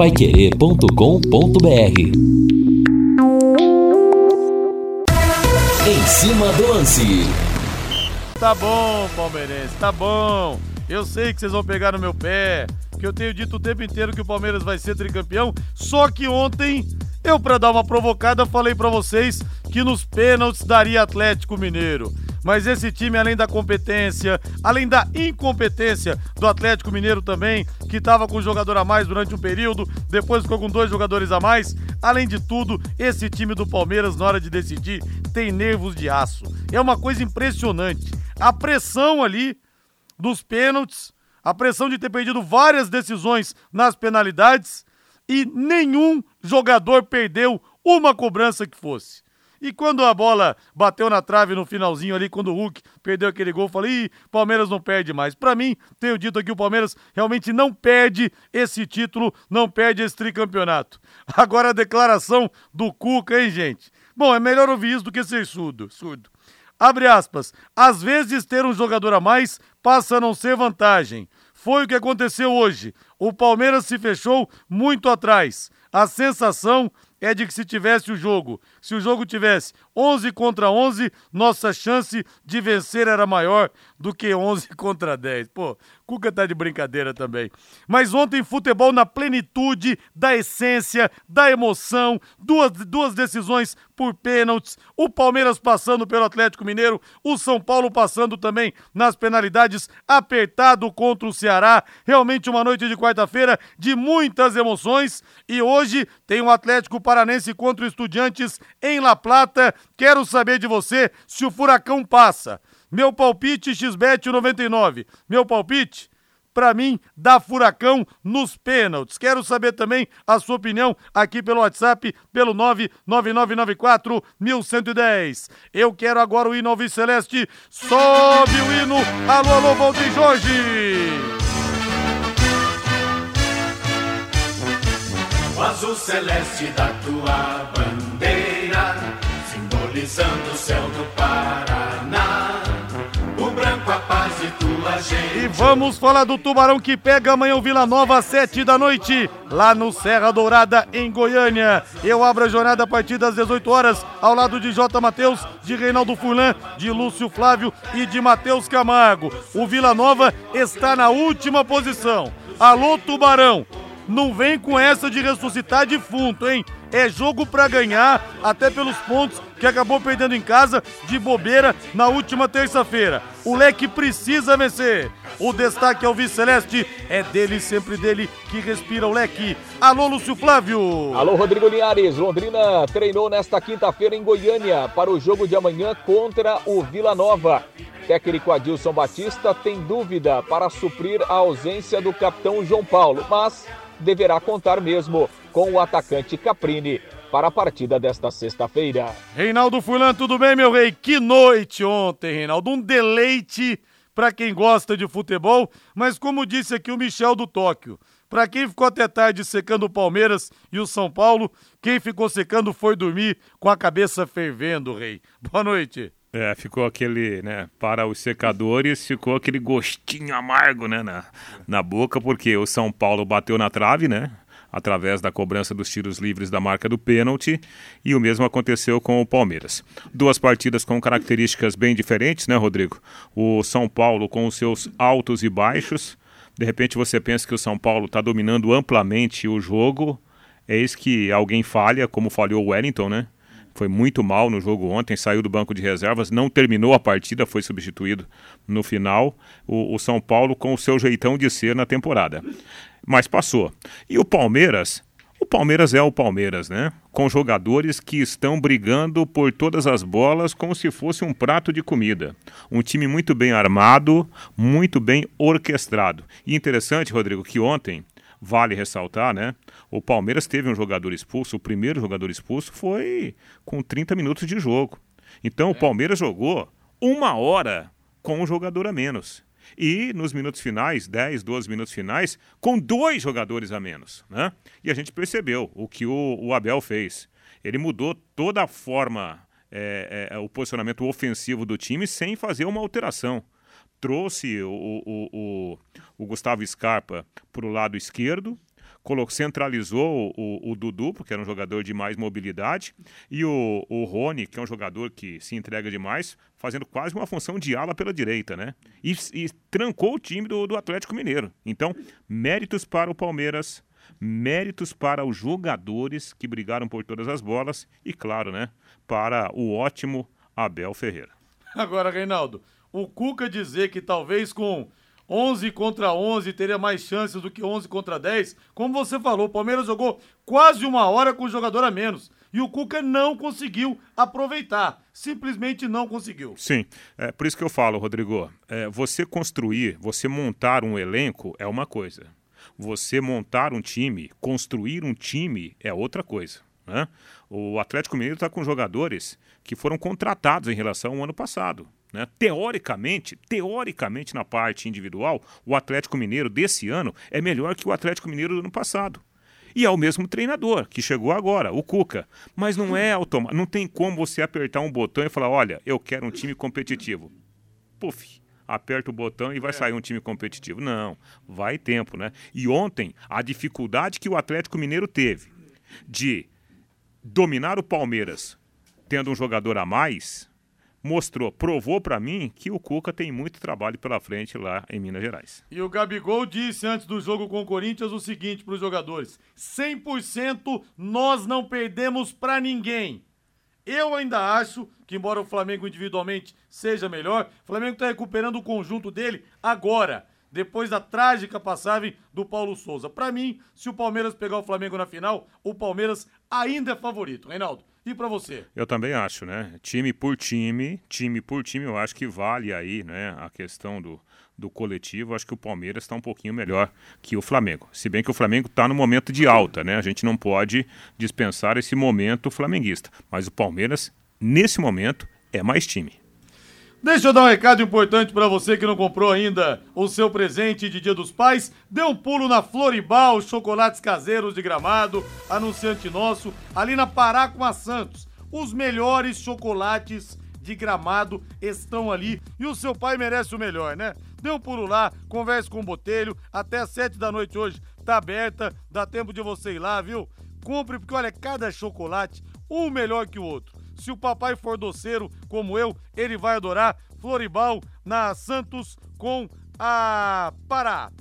paiquerê.com.br Em cima do lance. Tá bom, palmeirense, tá bom. Eu sei que vocês vão pegar no meu pé, que eu tenho dito o tempo inteiro que o Palmeiras vai ser tricampeão, só que ontem eu, para dar uma provocada, falei para vocês que nos pênaltis daria Atlético Mineiro. Mas esse time, além da competência, além da incompetência do Atlético Mineiro também, que estava com um jogador a mais durante um período, depois ficou com dois jogadores a mais, além de tudo, esse time do Palmeiras, na hora de decidir, tem nervos de aço. É uma coisa impressionante. A pressão ali dos pênaltis, a pressão de ter perdido várias decisões nas penalidades e nenhum jogador perdeu uma cobrança que fosse. E quando a bola bateu na trave no finalzinho ali, quando o Hulk perdeu aquele gol, falei, Ih, Palmeiras não perde mais. Para mim, tenho dito aqui, o Palmeiras realmente não perde esse título, não perde esse tricampeonato. Agora a declaração do Cuca, hein, gente? Bom, é melhor ouvir isso do que ser surdo. surdo. Abre aspas. Às vezes ter um jogador a mais passa a não ser vantagem. Foi o que aconteceu hoje. O Palmeiras se fechou muito atrás. A sensação é de que se tivesse o jogo, se o jogo tivesse 11 contra 11, nossa chance de vencer era maior do que 11 contra 10. Pô, Cuca tá de brincadeira também. Mas ontem, futebol na plenitude da essência, da emoção, duas, duas decisões por pênaltis, o Palmeiras passando pelo Atlético Mineiro, o São Paulo passando também nas penalidades, apertado contra o Ceará. Realmente uma noite de quarta-feira de muitas emoções. E hoje tem o um Atlético Paranense contra o Estudiantes em La Plata. Quero saber de você se o Furacão passa. Meu palpite XBET 99. Meu palpite para mim, dá furacão nos pênaltis. Quero saber também a sua opinião aqui pelo WhatsApp, pelo 99994 1110. Eu quero agora o hino ao Celeste. Sobe o hino. Alô, alô, Valdir Jorge. O azul celeste da tua o céu do Paraná. O branco a paz e tua gente. E vamos falar do Tubarão que pega amanhã o Vila Nova às sete da noite, lá no Serra Dourada, em Goiânia. Eu abro a jornada a partir das 18 horas, ao lado de J. Matheus, de Reinaldo Fulan, de Lúcio Flávio e de Matheus Camargo. O Vila Nova está na última posição. Alô, Tubarão! Não vem com essa de ressuscitar defunto, hein? É jogo para ganhar, até pelos pontos que acabou perdendo em casa de bobeira na última terça-feira. O leque precisa vencer. O destaque ao vice-celeste é dele, sempre dele, que respira o leque. Alô, Lúcio Flávio. Alô, Rodrigo Linhares. Londrina treinou nesta quinta-feira em Goiânia para o jogo de amanhã contra o Vila Nova. Técnico Adilson Batista tem dúvida para suprir a ausência do capitão João Paulo, mas deverá contar mesmo com o atacante Caprini para a partida desta sexta-feira. Reinaldo Fulan, tudo bem, meu rei? Que noite ontem, Reinaldo. Um deleite para quem gosta de futebol, mas como disse aqui o Michel do Tóquio, para quem ficou até tarde secando o Palmeiras e o São Paulo, quem ficou secando foi dormir com a cabeça fervendo, rei. Boa noite. É, ficou aquele, né, para os secadores, ficou aquele gostinho amargo, né, na, na boca, porque o São Paulo bateu na trave, né, através da cobrança dos tiros livres da marca do pênalti, e o mesmo aconteceu com o Palmeiras. Duas partidas com características bem diferentes, né, Rodrigo? O São Paulo com os seus altos e baixos, de repente você pensa que o São Paulo está dominando amplamente o jogo, eis que alguém falha, como falhou o Wellington, né? Foi muito mal no jogo ontem, saiu do banco de reservas, não terminou a partida, foi substituído no final. O, o, São Paulo com o seu jeitão de ser na temporada. Mas passou. E o Palmeiras? O Palmeiras é o Palmeiras, né? Com jogadores que estão brigando por todas as bolas como se fosse um prato de comida. Um time muito bem armado, muito bem orquestrado. E interessante, Rodrigo, que ontem Vale ressaltar, né? O Palmeiras teve um jogador expulso, o primeiro jogador expulso foi com 30 minutos de jogo. Então o Palmeiras jogou uma hora com um jogador a menos. E nos minutos finais, 10, 12 minutos finais, com dois jogadores a menos. Né? E a gente percebeu o que o, o Abel fez. Ele mudou toda a forma, é, é, o posicionamento ofensivo do time sem fazer uma alteração trouxe o, o, o, o Gustavo Scarpa para o lado esquerdo, colocou, centralizou o, o, Dudu, porque era um jogador de mais mobilidade, e o, o Rony, que é um jogador que se entrega demais, fazendo quase uma função de ala pela direita, né? E, e trancou o time do, do Atlético Mineiro. Então, méritos para o Palmeiras, méritos para os jogadores que brigaram por todas as bolas e, claro, né, para o ótimo Abel Ferreira. Agora, Reinaldo, o Cuca dizer que talvez com 11 contra 11 teria mais chances do que 11 contra 10. Como você falou, o Palmeiras jogou quase uma hora com o jogador a menos. E o Cuca não conseguiu aproveitar. Simplesmente não conseguiu. Sim, é por isso que eu falo, Rodrigo. É, você construir, você montar um elenco é uma coisa. Você montar um time, construir um time é outra coisa. Né? O Atlético Mineiro está com jogadores que foram contratados em relação ao ano passado. Né? Teoricamente, teoricamente na parte individual, o Atlético Mineiro desse ano é melhor que o Atlético Mineiro do ano passado. E é o mesmo treinador que chegou agora, o Cuca. Mas não é automático, não tem como você apertar um botão e falar: olha, eu quero um time competitivo. Puf, aperta o botão e vai sair um time competitivo. Não, vai tempo, né? E ontem, a dificuldade que o Atlético Mineiro teve de dominar o Palmeiras tendo um jogador a mais, mostrou, provou para mim que o Cuca tem muito trabalho pela frente lá em Minas Gerais. E o Gabigol disse antes do jogo com o Corinthians o seguinte para os jogadores: 100% nós não perdemos para ninguém. Eu ainda acho que, embora o Flamengo individualmente seja melhor, o Flamengo está recuperando o conjunto dele agora, depois da trágica passagem do Paulo Souza. Para mim, se o Palmeiras pegar o Flamengo na final, o Palmeiras ainda é favorito. Reinaldo, e para você? Eu também acho, né? Time por time, time por time, eu acho que vale aí, né? A questão do, do coletivo, acho que o Palmeiras está um pouquinho melhor que o Flamengo. Se bem que o Flamengo está no momento de alta, né? A gente não pode dispensar esse momento flamenguista. Mas o Palmeiras, nesse momento, é mais time. Deixa eu dar um recado importante para você que não comprou ainda o seu presente de Dia dos Pais. Dê um pulo na Floribal, chocolates caseiros de gramado, anunciante nosso, ali na Pará com a Santos. Os melhores chocolates de gramado estão ali e o seu pai merece o melhor, né? Dê um pulo lá, converse com o Botelho, até às sete da noite hoje tá aberta, dá tempo de você ir lá, viu? Compre, porque olha, cada chocolate, um melhor que o outro. Se o papai for doceiro como eu, ele vai adorar Floribal na Santos com a Pará.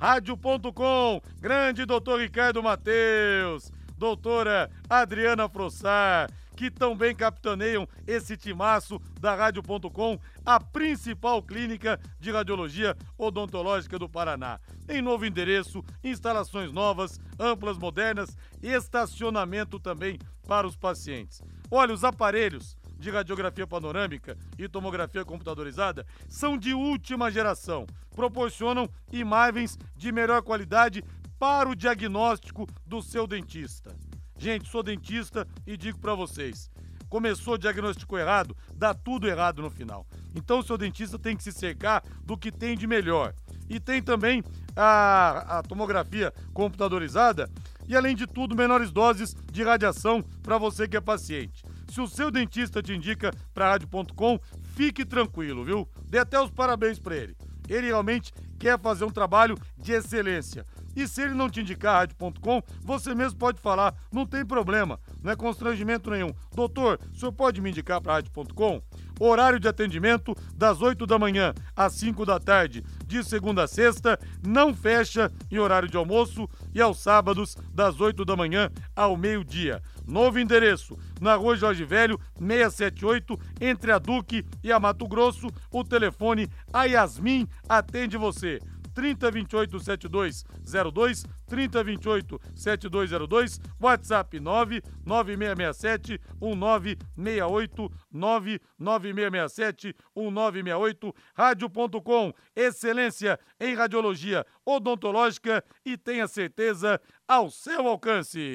Rádio.com, grande doutor Ricardo Mateus, doutora Adriana Frossar, que tão bem capitaneam esse timaço da Rádio.com, a principal clínica de radiologia odontológica do Paraná. Em novo endereço, instalações novas, amplas, modernas, estacionamento também para os pacientes. Olha, os aparelhos de radiografia panorâmica e tomografia computadorizada são de última geração, proporcionam imagens de melhor qualidade para o diagnóstico do seu dentista. Gente, sou dentista e digo para vocês, começou o diagnóstico errado, dá tudo errado no final. Então o seu dentista tem que se cercar do que tem de melhor. E tem também a, a tomografia computadorizada e, além de tudo, menores doses de radiação para você que é paciente. Se o seu dentista te indica para rádio.com, fique tranquilo, viu? Dê até os parabéns para ele. Ele realmente quer fazer um trabalho de excelência. E se ele não te indicar rádio.com, você mesmo pode falar, não tem problema, não é constrangimento nenhum. Doutor, o senhor pode me indicar para rádio.com? Horário de atendimento das 8 da manhã às 5 da tarde, de segunda a sexta, não fecha em horário de almoço e aos sábados das 8 da manhã ao meio-dia. Novo endereço, na Rua Jorge Velho, 678, entre a Duque e a Mato Grosso. O telefone, a Yasmin atende você. 3028 7202, 3028 7202, WhatsApp 99667 1968 99667 1968, rádio.com, excelência em radiologia odontológica e tenha certeza ao seu alcance.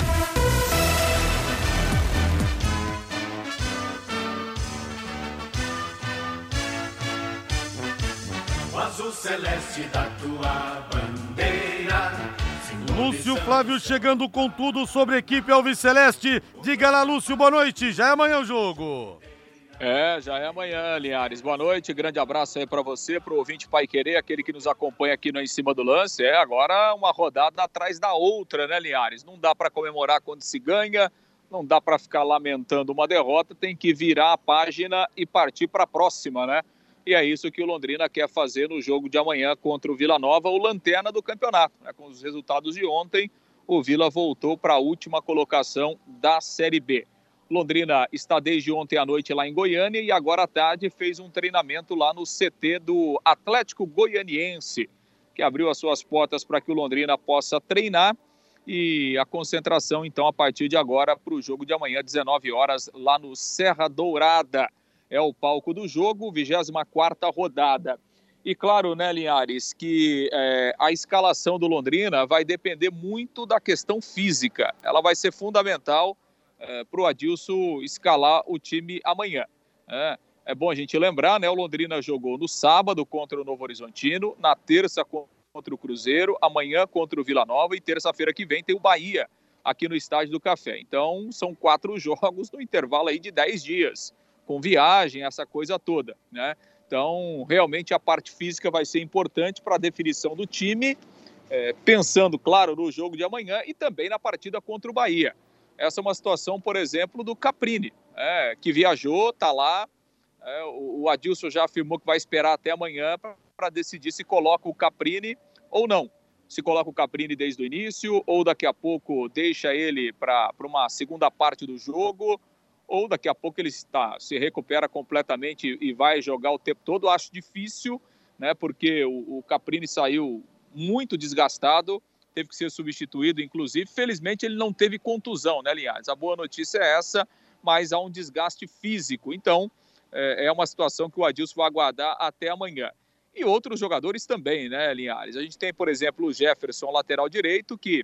Azul celeste da tua bandeira. Lúcio Flávio chegando com tudo sobre a equipe Alves Celeste. Diga lá, Lúcio, boa noite. Já é amanhã o jogo. É, já é amanhã, Linhares. Boa noite, grande abraço aí para você, para o ouvinte Pai Querer, aquele que nos acompanha aqui no Em Cima do Lance. É, agora uma rodada atrás da outra, né, Linhares? Não dá para comemorar quando se ganha, não dá para ficar lamentando uma derrota, tem que virar a página e partir para a próxima, né? E é isso que o Londrina quer fazer no jogo de amanhã contra o Vila Nova, o lanterna do campeonato. Né? Com os resultados de ontem, o Vila voltou para a última colocação da Série B. Londrina está desde ontem à noite lá em Goiânia e agora à tarde fez um treinamento lá no CT do Atlético Goianiense, que abriu as suas portas para que o Londrina possa treinar e a concentração então a partir de agora para o jogo de amanhã 19 horas lá no Serra Dourada. É o palco do jogo, 24 rodada. E claro, né, Linhares, que é, a escalação do Londrina vai depender muito da questão física. Ela vai ser fundamental é, para o Adilson escalar o time amanhã. É, é, bom a gente lembrar, né? O Londrina jogou no sábado contra o Novo Horizontino, na terça contra o Cruzeiro, amanhã contra o Vila Nova e terça-feira que vem tem o Bahia aqui no Estádio do Café. Então, são quatro jogos no intervalo aí de dez dias, com viagem, essa coisa toda, né? Então, realmente a parte física vai ser importante para a definição do time, é, pensando, claro, no jogo de amanhã e também na partida contra o Bahia. Essa é uma situação, por exemplo, do Caprini, é, que viajou, está lá. É, o, o Adilson já afirmou que vai esperar até amanhã para decidir se coloca o Caprini ou não. Se coloca o Caprini desde o início, ou daqui a pouco deixa ele para uma segunda parte do jogo, ou daqui a pouco ele está, se recupera completamente e vai jogar o tempo todo. Acho difícil, né, porque o, o Caprini saiu muito desgastado teve que ser substituído, inclusive. Felizmente, ele não teve contusão, né, Linhares? A boa notícia é essa, mas há um desgaste físico. Então, é, é uma situação que o Adilson vai aguardar até amanhã. E outros jogadores também, né, Linhares? A gente tem, por exemplo, o Jefferson, lateral direito, que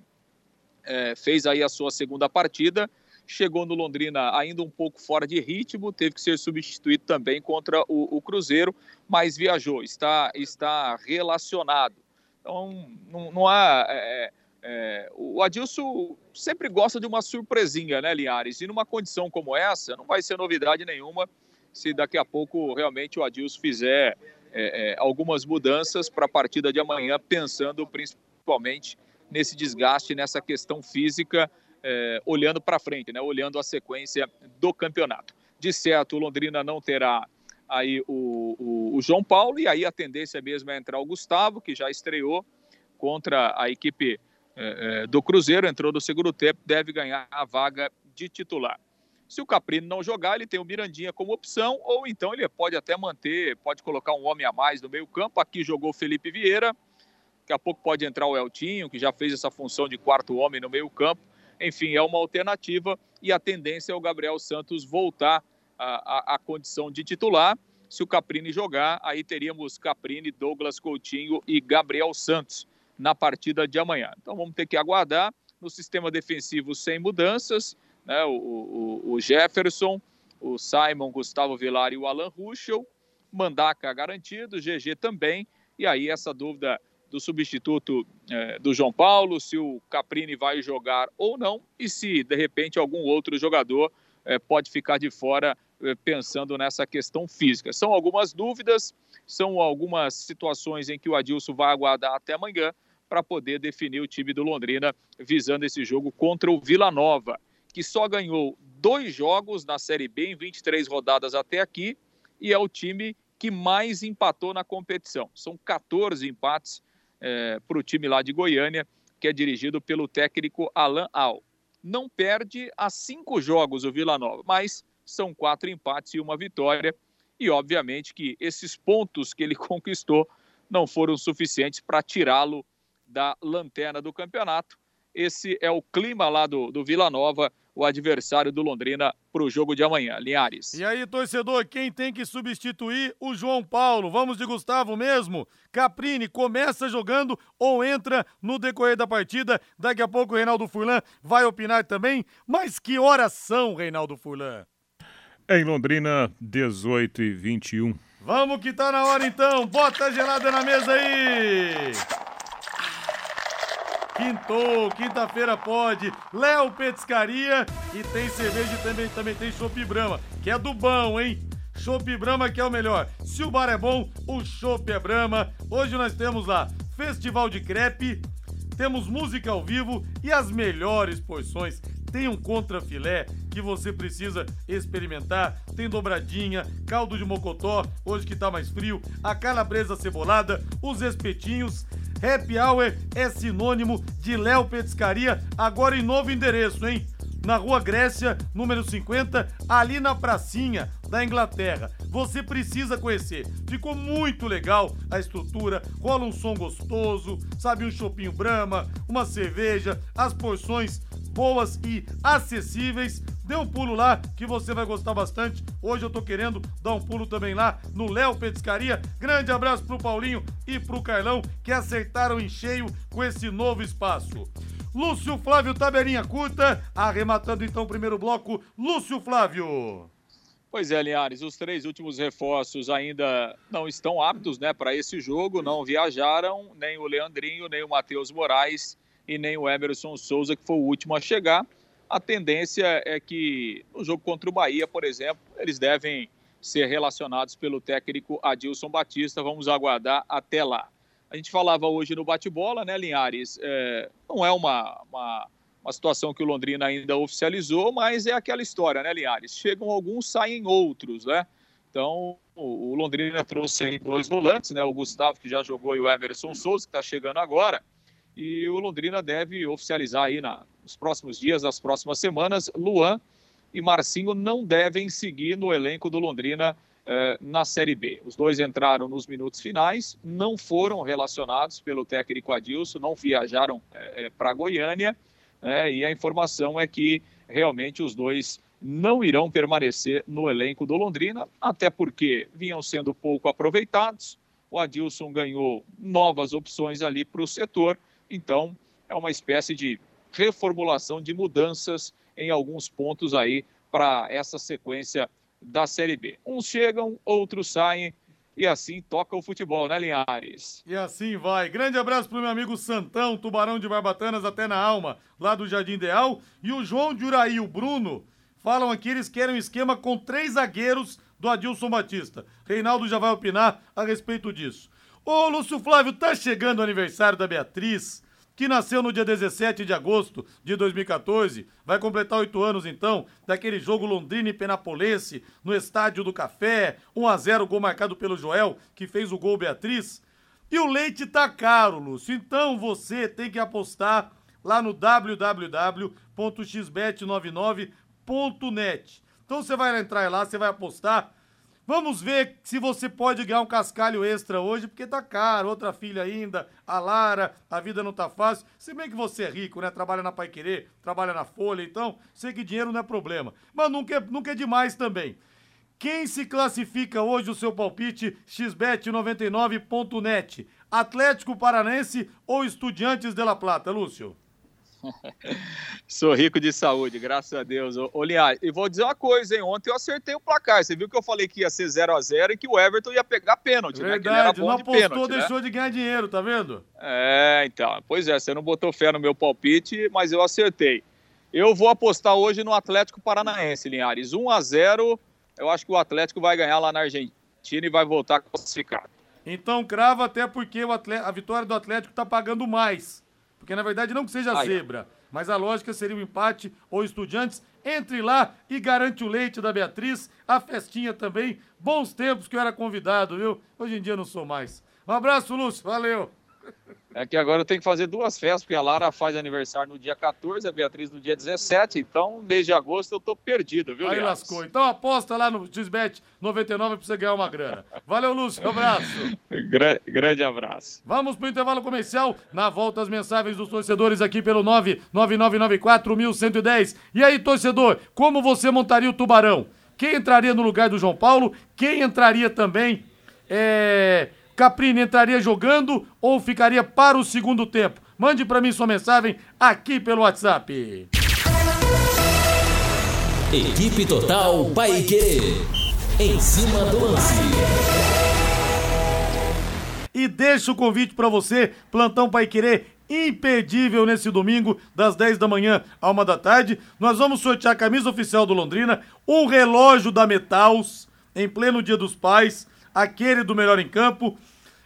é, fez aí a sua segunda partida, chegou no Londrina ainda um pouco fora de ritmo, teve que ser substituído também contra o, o Cruzeiro, mas viajou, está, está relacionado. Então, não, não há. É, é, é, o Adilson sempre gosta de uma surpresinha, né, Linhares? E numa condição como essa, não vai ser novidade nenhuma se daqui a pouco realmente o Adilson fizer é, é, algumas mudanças para a partida de amanhã, pensando principalmente nesse desgaste, nessa questão física, é, olhando para frente, né, olhando a sequência do campeonato. De certo, o Londrina não terá aí o, o, o, João Paulo, e aí a tendência mesmo é entrar o Gustavo, que já estreou contra a equipe é, é, do Cruzeiro, entrou no segundo tempo, deve ganhar a vaga de titular. Se o Caprino não jogar, ele tem o Mirandinha como opção, ou então ele pode até manter, pode colocar um homem a mais no meio campo. Aqui jogou o Felipe Vieira, daqui a pouco pode entrar o Eltinho, que já fez essa função de quarto homem no meio campo. Enfim, é uma alternativa e a tendência é o Gabriel Santos voltar a condição de titular. Se o Caprini jogar, aí teríamos Caprini, Douglas Coutinho e Gabriel Santos na partida de amanhã. Então vamos ter que aguardar. No sistema defensivo, sem mudanças, né? o, o, o Jefferson, o Simon, Gustavo Vilar e o Alan Ruschel. Mandaca garantido, GG também. E aí essa dúvida do substituto é, do João Paulo, se o Caprini vai jogar ou não, e se de repente algum outro jogador é, pode ficar de fora eh, pensando nessa questão física. São algumas dúvidas, são algumas situações em que o Adilson vai aguardar até amanhã para poder definir o time do Londrina visando esse jogo contra o Vila Nova, que só ganhou dois jogos na Série B em 23 rodadas até aqui e é o time que mais empatou na competição. São 14 empates é, para o time lá de Goiânia, que é dirigido pelo técnico Alan Al. Não perde há cinco jogos o Vila Nova, mas são quatro empates e uma vitória. E, obviamente, que esses pontos que ele conquistou não foram suficientes para tirá-lo da lanterna do campeonato. Esse é o clima lá do, do Vila Nova, o adversário do Londrina para o jogo de amanhã. Linhares. E aí, torcedor, quem tem que substituir o João Paulo? Vamos de Gustavo mesmo? Caprini começa jogando ou entra no decorrer da partida? Daqui a pouco o Reinaldo Furlan vai opinar também. Mas que horas são, Reinaldo Furlan? Em Londrina, 18 e 21. Vamos que tá na hora então. Bota a gelada na mesa aí. Quintou, quinta-feira pode. Léo Petiscaria e tem cerveja e também, também tem Chopp Brama, que é do bom, hein? Chopp Brahma que é o melhor. Se o bar é bom, o chopp é Brahma. Hoje nós temos lá Festival de Crepe, temos música ao vivo e as melhores porções. Tem um contrafilé que você precisa experimentar. Tem dobradinha, caldo de mocotó, hoje que tá mais frio, a calabresa cebolada, os espetinhos. Happy Hour é sinônimo de Léo Petiscaria, agora em novo endereço, hein? Na Rua Grécia, número 50, ali na pracinha da Inglaterra. Você precisa conhecer. Ficou muito legal a estrutura, rola um som gostoso, sabe, um chopinho Brahma, uma cerveja, as porções boas e acessíveis. Dê um pulo lá que você vai gostar bastante. Hoje eu tô querendo dar um pulo também lá no Léo Petiscaria. Grande abraço pro Paulinho e pro Carlão que acertaram em cheio com esse novo espaço. Lúcio Flávio Taberinha Curta, arrematando então o primeiro bloco. Lúcio Flávio. Pois é, Linhares, os três últimos reforços ainda não estão aptos né, para esse jogo, não viajaram, nem o Leandrinho, nem o Matheus Moraes e nem o Emerson Souza, que foi o último a chegar. A tendência é que no jogo contra o Bahia, por exemplo, eles devem ser relacionados pelo técnico Adilson Batista. Vamos aguardar até lá. A gente falava hoje no bate-bola, né, Linhares? É, não é uma, uma, uma, situação que o Londrina ainda oficializou, mas é aquela história, né, Linhares? Chegam alguns, saem outros, né? Então, o, Londrina trouxe aí dois volantes, né? O Gustavo, que já jogou, e o Emerson Souza, que está chegando agora. E o Londrina deve oficializar aí na, nos próximos dias, nas próximas semanas. Luan e Marcinho não devem seguir no elenco do Londrina na Série B. Os dois entraram nos minutos finais, não foram relacionados pelo técnico Adilson, não viajaram eh, eh, para Goiânia, né, e a informação é que realmente os dois não irão permanecer no elenco do Londrina, até porque vinham sendo pouco aproveitados. O Adilson ganhou novas opções ali para o setor, então é uma espécie de reformulação de mudanças em alguns pontos aí para essa sequência da Série B. Uns chegam, outros saem. E assim toca o futebol, né, Linhares? E assim vai. Grande abraço pro meu amigo Santão, tubarão de Barbatanas até na alma, lá do Jardim Ideal. E o João de Uraí o Bruno falam aqui, eles querem um esquema com três zagueiros do Adilson Batista. Reinaldo já vai opinar a respeito disso. Ô, Lúcio Flávio, tá chegando o aniversário da Beatriz que nasceu no dia 17 de agosto de 2014, vai completar oito anos então, daquele jogo Londrina e Penapolense, no Estádio do Café, 1 a 0 gol marcado pelo Joel, que fez o gol Beatriz. E o leite tá caro, Lúcio, então você tem que apostar lá no www.xbet99.net. Então você vai entrar lá, você vai apostar Vamos ver se você pode ganhar um cascalho extra hoje, porque tá caro. Outra filha ainda, a Lara, a vida não tá fácil. Se bem que você é rico, né? Trabalha na Pai Querer, trabalha na Folha, então sei que dinheiro não é problema. Mas nunca é, nunca é demais também. Quem se classifica hoje o seu palpite? xbet99.net. Atlético Paranense ou Estudiantes de La Plata, Lúcio? Sou rico de saúde, graças a Deus. Ô, e vou dizer uma coisa, hein? Ontem eu acertei o placar. Você viu que eu falei que ia ser 0 a 0 e que o Everton ia pegar pênalti, Verdade, né? Que ele era bom não apostou, de pênalti, né? deixou né? de ganhar dinheiro, tá vendo? É, então. Pois é, você não botou fé no meu palpite, mas eu acertei. Eu vou apostar hoje no Atlético Paranaense, Linhares. 1 a 0 eu acho que o Atlético vai ganhar lá na Argentina e vai voltar classificado. Então crava até porque o atleta, a vitória do Atlético tá pagando mais. Porque na verdade não que seja Ai. zebra, mas a lógica seria o um empate ou estudiantes. Entre lá e garante o leite da Beatriz, a festinha também. Bons tempos que eu era convidado, viu? Hoje em dia não sou mais. Um abraço, Lúcio. Valeu. É que agora eu tenho que fazer duas festas, porque a Lara faz aniversário no dia 14, a Beatriz no dia 17, então mês de agosto eu tô perdido, viu, Aí lascou. Então aposta lá no Xbet 99 pra você ganhar uma grana. Valeu, Lúcio. Um abraço. Gra grande abraço. Vamos pro intervalo comercial. Na volta, as mensagens dos torcedores aqui pelo 99994-1110. E aí, torcedor, como você montaria o Tubarão? Quem entraria no lugar do João Paulo? Quem entraria também? É Caprini entraria jogando ou ficaria para o segundo tempo? Mande para mim sua mensagem aqui pelo WhatsApp. Equipe Total Paique. Em cima do lance. E deixa o convite para você, plantão Paiquerê impedível nesse domingo, das 10 da manhã à 1 da tarde. Nós vamos sortear a camisa oficial do Londrina, um relógio da Metals em pleno Dia dos Pais, aquele do melhor em campo.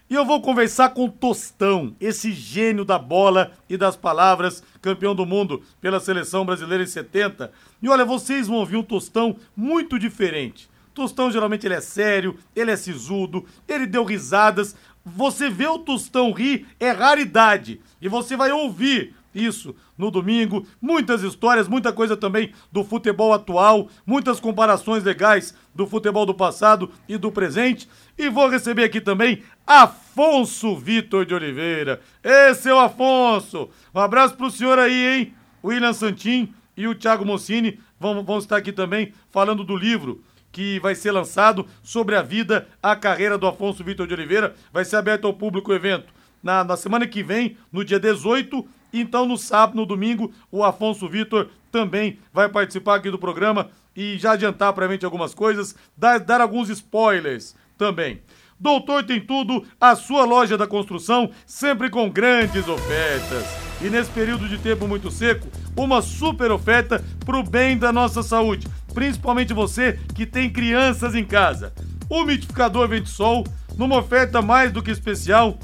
E eu vou conversar com Tostão, esse gênio da bola e das palavras, campeão do mundo pela seleção brasileira em 70. E olha, vocês vão ouvir um Tostão muito diferente. Tostão geralmente ele é sério, ele é sisudo, ele deu risadas. Você vê o Tostão rir é raridade. E você vai ouvir isso no domingo. Muitas histórias, muita coisa também do futebol atual, muitas comparações legais do futebol do passado e do presente. E vou receber aqui também Afonso Vitor de Oliveira. Esse é o Afonso. Um abraço pro senhor aí, hein? William Santin e o Thiago Moncini vão, vão estar aqui também falando do livro que vai ser lançado sobre a vida, a carreira do Afonso Vitor de Oliveira. Vai ser aberto ao público o evento na, na semana que vem, no dia 18. Então, no sábado, no domingo, o Afonso Vitor também vai participar aqui do programa e já adiantar para a gente algumas coisas, dar, dar alguns spoilers também. Doutor Tem Tudo, a sua loja da construção, sempre com grandes ofertas. E nesse período de tempo muito seco, uma super oferta para o bem da nossa saúde, principalmente você que tem crianças em casa. Umidificador Ventisol, numa oferta mais do que especial,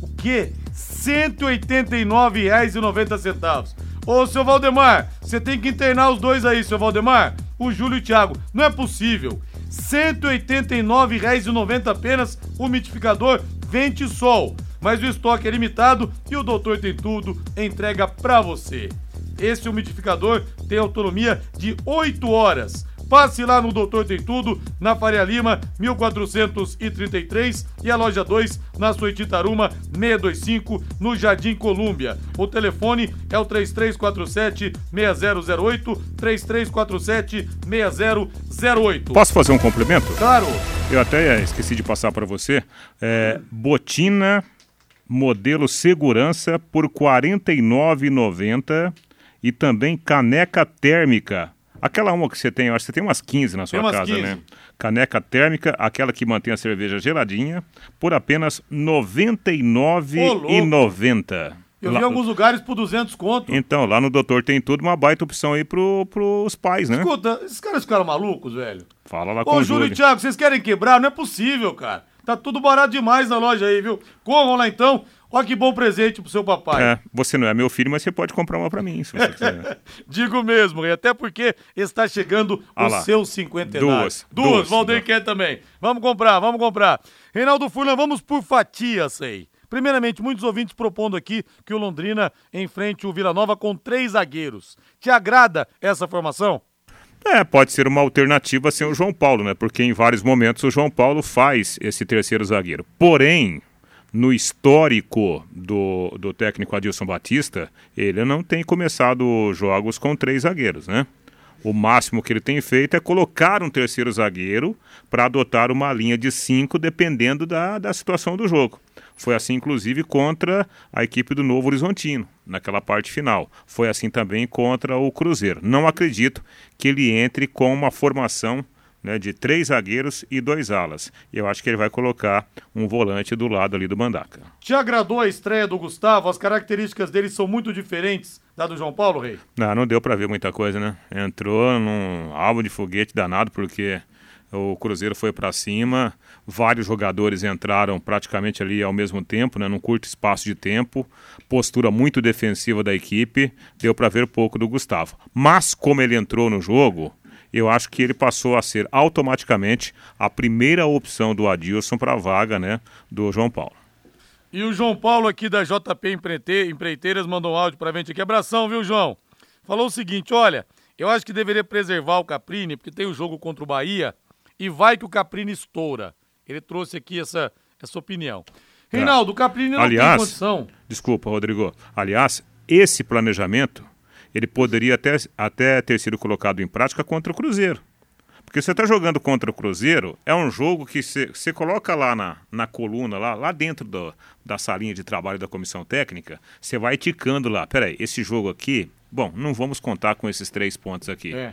o quê? R$ 189,90. Ô, seu Valdemar, você tem que internar os dois aí, seu Valdemar. O Júlio e o Thiago. Não é possível. R$ 189,90 apenas o umidificador Vente Sol. Mas o estoque é limitado e o doutor tem tudo, entrega pra você. Esse umidificador tem autonomia de 8 horas Passe lá no Doutor Tem Tudo, na Faria Lima, 1433 e a loja 2 na Suetitaruma 625, no Jardim Colúmbia. O telefone é o 3347 6008, 3347 6008. Posso fazer um complemento? Claro. Eu até esqueci de passar para você. É, botina modelo segurança por R$ 49,90 e também caneca térmica Aquela uma que você tem, eu acho que você tem umas 15 na sua casa, 15. né? Caneca térmica, aquela que mantém a cerveja geladinha, por apenas R$ 99,90. Eu lá... vi alguns lugares por 200 conto. Então, lá no Doutor tem tudo uma baita opção aí pro, pros pais, né? Escuta, esses caras ficaram malucos, velho. Fala lá Ô, com o Júlio e Thiago, vocês querem quebrar? Não é possível, cara. Tá tudo barato demais na loja aí, viu? Corram lá então. Olha que bom presente pro seu papai. É, você não é meu filho, mas você pode comprar uma para mim, se você quiser. Digo mesmo, e até porque está chegando ah o lá. seu cinquentenário. Duas. Duas, duas Valdeir quer também. Vamos comprar, vamos comprar. Reinaldo Furlan, vamos por fatias aí. Primeiramente, muitos ouvintes propondo aqui que o Londrina enfrente o Vila Nova com três zagueiros. Te agrada essa formação? É, pode ser uma alternativa sem o João Paulo, né? Porque em vários momentos o João Paulo faz esse terceiro zagueiro. Porém, no histórico do, do técnico Adilson Batista, ele não tem começado jogos com três zagueiros, né? O máximo que ele tem feito é colocar um terceiro zagueiro para adotar uma linha de cinco, dependendo da, da situação do jogo. Foi assim, inclusive, contra a equipe do Novo Horizontino, naquela parte final. Foi assim também contra o Cruzeiro. Não acredito que ele entre com uma formação né, de três zagueiros e dois alas. E eu acho que ele vai colocar um volante do lado ali do Mandaca. Te agradou a estreia do Gustavo? As características dele são muito diferentes da do João Paulo, Rei? Não, não deu para ver muita coisa, né? Entrou num alvo de foguete danado, porque o Cruzeiro foi para cima, vários jogadores entraram praticamente ali ao mesmo tempo, né, num curto espaço de tempo, postura muito defensiva da equipe, deu para ver pouco do Gustavo. Mas como ele entrou no jogo, eu acho que ele passou a ser automaticamente a primeira opção do Adilson para a vaga né, do João Paulo. E o João Paulo aqui da JP Empreiteiras mandou um áudio para a gente aqui. Abração, viu, João? Falou o seguinte: olha, eu acho que deveria preservar o Caprini, porque tem o jogo contra o Bahia e vai que o Caprini estoura. Ele trouxe aqui essa, essa opinião. Reinaldo, o Caprini não Aliás, tem condição. Desculpa, Rodrigo. Aliás, esse planejamento ele poderia até, até ter sido colocado em prática contra o Cruzeiro. Porque você está jogando contra o Cruzeiro, é um jogo que você coloca lá na, na coluna, lá, lá dentro do, da salinha de trabalho da comissão técnica, você vai ticando lá. Peraí, esse jogo aqui, bom, não vamos contar com esses três pontos aqui. É.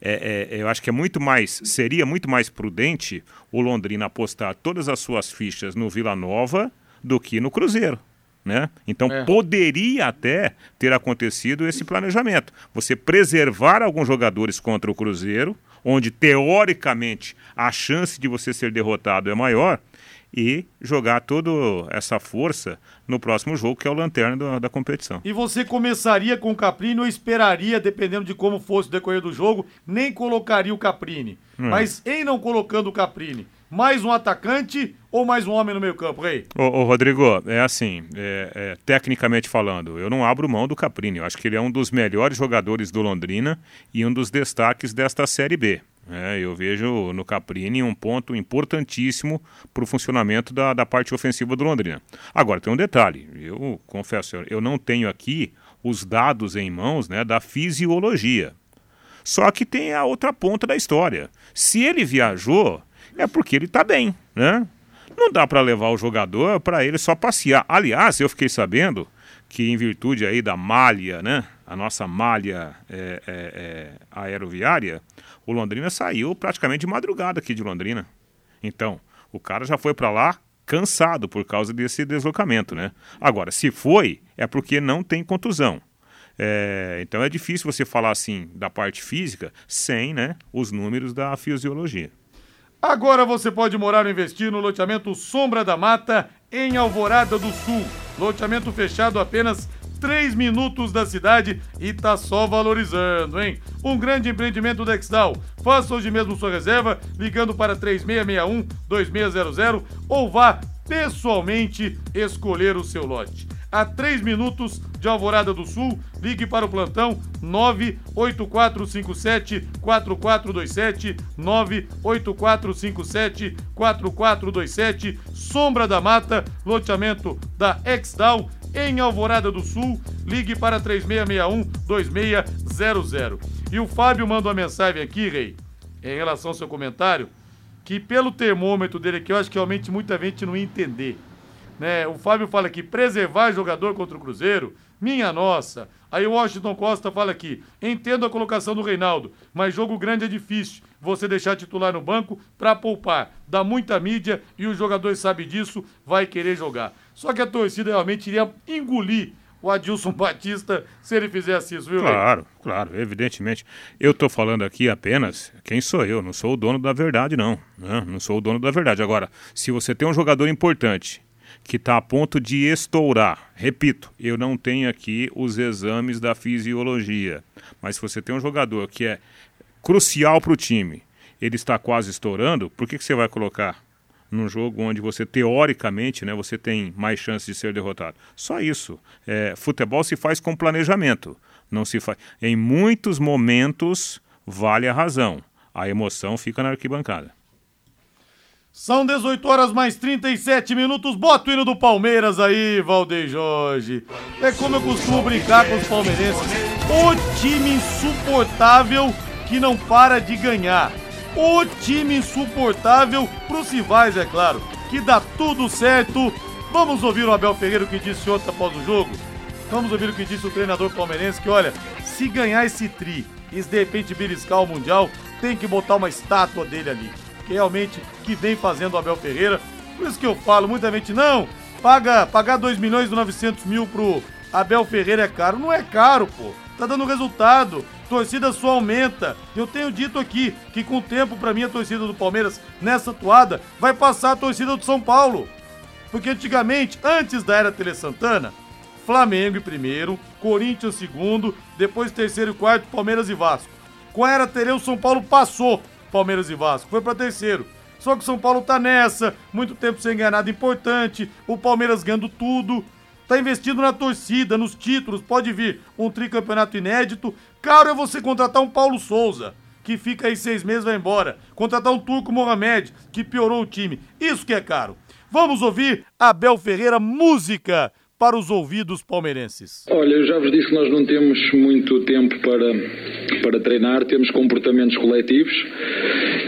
É, é, eu acho que é muito mais, seria muito mais prudente o Londrina apostar todas as suas fichas no Vila Nova do que no Cruzeiro. Né? Então é. poderia até ter acontecido esse planejamento. Você preservar alguns jogadores contra o Cruzeiro, onde teoricamente a chance de você ser derrotado é maior, e jogar toda essa força no próximo jogo, que é o lanterna da, da competição. E você começaria com o Caprini ou esperaria, dependendo de como fosse o decorrer do jogo, nem colocaria o Caprini. Hum. Mas em não colocando o Caprini, mais um atacante ou mais um homem no meio campo, Rei? Ô, ô Rodrigo, é assim, é, é, tecnicamente falando, eu não abro mão do Caprini. Eu acho que ele é um dos melhores jogadores do Londrina e um dos destaques desta Série B. É, eu vejo no Caprini um ponto importantíssimo para o funcionamento da, da parte ofensiva do Londrina. Agora, tem um detalhe, eu confesso, eu não tenho aqui os dados em mãos né, da fisiologia. Só que tem a outra ponta da história. Se ele viajou, é porque ele está bem, né? Não dá para levar o jogador para ele só passear. Aliás, eu fiquei sabendo que em virtude aí da malha, né? A nossa malha é, é, é, aeroviária, o Londrina saiu praticamente de madrugada aqui de Londrina. Então, o cara já foi para lá cansado por causa desse deslocamento, né? Agora, se foi, é porque não tem contusão. É, então é difícil você falar assim da parte física sem né, os números da fisiologia. Agora você pode morar ou investir no loteamento Sombra da Mata, em Alvorada do Sul. Loteamento fechado apenas 3 minutos da cidade e tá só valorizando, hein? Um grande empreendimento da Exdal. Faça hoje mesmo sua reserva ligando para 3661-2600 ou vá pessoalmente escolher o seu lote. A 3 minutos de Alvorada do Sul, ligue para o plantão 98457-4427, 98457-4427, Sombra da Mata, loteamento da Exdal em Alvorada do Sul. Ligue para 3661-2600. E o Fábio manda uma mensagem aqui, Rei, em relação ao seu comentário, que pelo termômetro dele aqui, eu acho que realmente muita gente não ia entender. Né? O Fábio fala aqui, preservar jogador contra o Cruzeiro, minha nossa. Aí o Washington Costa fala aqui, entendo a colocação do Reinaldo, mas jogo grande é difícil você deixar titular no banco para poupar. Dá muita mídia e o jogador sabe disso, vai querer jogar. Só que a torcida realmente iria engolir o Adilson Batista se ele fizesse isso, viu? Claro, claro, evidentemente. Eu estou falando aqui apenas quem sou eu, não sou o dono da verdade, não. Né? Não sou o dono da verdade. Agora, se você tem um jogador importante que está a ponto de estourar, repito, eu não tenho aqui os exames da fisiologia, mas se você tem um jogador que é crucial para o time, ele está quase estourando, por que, que você vai colocar num jogo onde você teoricamente né, você tem mais chances de ser derrotado. Só isso. É, futebol se faz com planejamento. Não se faz. Em muitos momentos vale a razão. A emoção fica na arquibancada. São 18 horas mais 37 minutos. Bota o hino do Palmeiras aí, Valdeir Jorge. É como eu costumo brincar com os palmeirenses. O time insuportável que não para de ganhar o time insuportável pros rivais, é claro, que dá tudo certo. Vamos ouvir o Abel Ferreira o que disse ontem após o jogo? Vamos ouvir o que disse o treinador palmeirense, que olha, se ganhar esse tri e de repente beliscar o Mundial, tem que botar uma estátua dele ali. Realmente que vem fazendo o Abel Ferreira. Por isso que eu falo, muita gente, não, paga, pagar 2 milhões e 900 mil pro Abel Ferreira é caro. Não é caro, pô. Tá dando resultado torcida só aumenta. Eu tenho dito aqui que com o tempo, para mim, a torcida do Palmeiras nessa toada vai passar a torcida do São Paulo. Porque antigamente, antes da era Tele Santana, Flamengo em primeiro, Corinthians em segundo, depois terceiro e quarto, Palmeiras e Vasco. Com a era Tele, o São Paulo passou Palmeiras e Vasco, foi para terceiro. Só que o São Paulo tá nessa, muito tempo sem ganhar nada importante, o Palmeiras ganhando tudo. Tá investindo na torcida, nos títulos, pode vir um tricampeonato inédito. Caro é você contratar um Paulo Souza, que fica aí seis meses e vai embora. Contratar um Turco Mohamed, que piorou o time. Isso que é caro. Vamos ouvir Abel Ferreira, música para os ouvidos palmeirenses? Olha, eu já vos disse que nós não temos muito tempo para, para treinar, temos comportamentos coletivos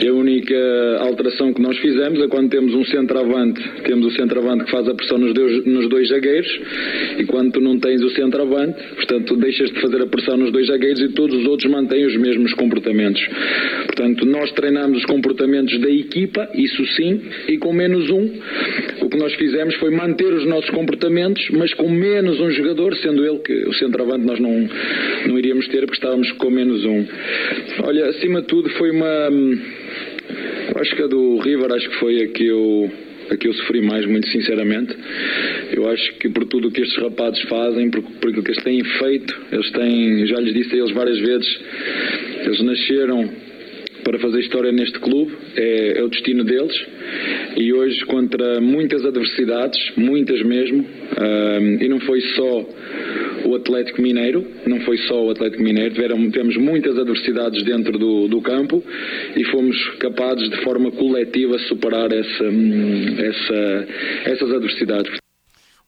A única alteração que nós fizemos é quando temos um centroavante, temos o centroavante que faz a pressão nos dois, nos dois zagueiros e quando tu não tens o centroavante, portanto, deixas de fazer a pressão nos dois zagueiros e todos os outros mantêm os mesmos comportamentos. Portanto, nós treinamos os comportamentos da equipa, isso sim, e com menos um, o que nós fizemos foi manter os nossos comportamentos, mas com menos um jogador, sendo ele que o centroavante nós não, não iríamos ter porque estávamos com menos um. Olha, acima de tudo foi uma. Acho que a do River, acho que foi a que eu a que eu sofri mais, muito sinceramente. Eu acho que por tudo o que estes rapazes fazem, por, por aquilo que eles têm feito, eles têm, já lhes disse a eles várias vezes, eles nasceram para fazer história neste clube, é, é, o destino deles. E hoje, contra muitas adversidades, muitas mesmo, um, e não foi só o Atlético Mineiro, não foi só o Atlético Mineiro, tiveram, tivemos muitas adversidades dentro do, do campo e fomos capazes de forma coletiva superar essa, essa, essas adversidades.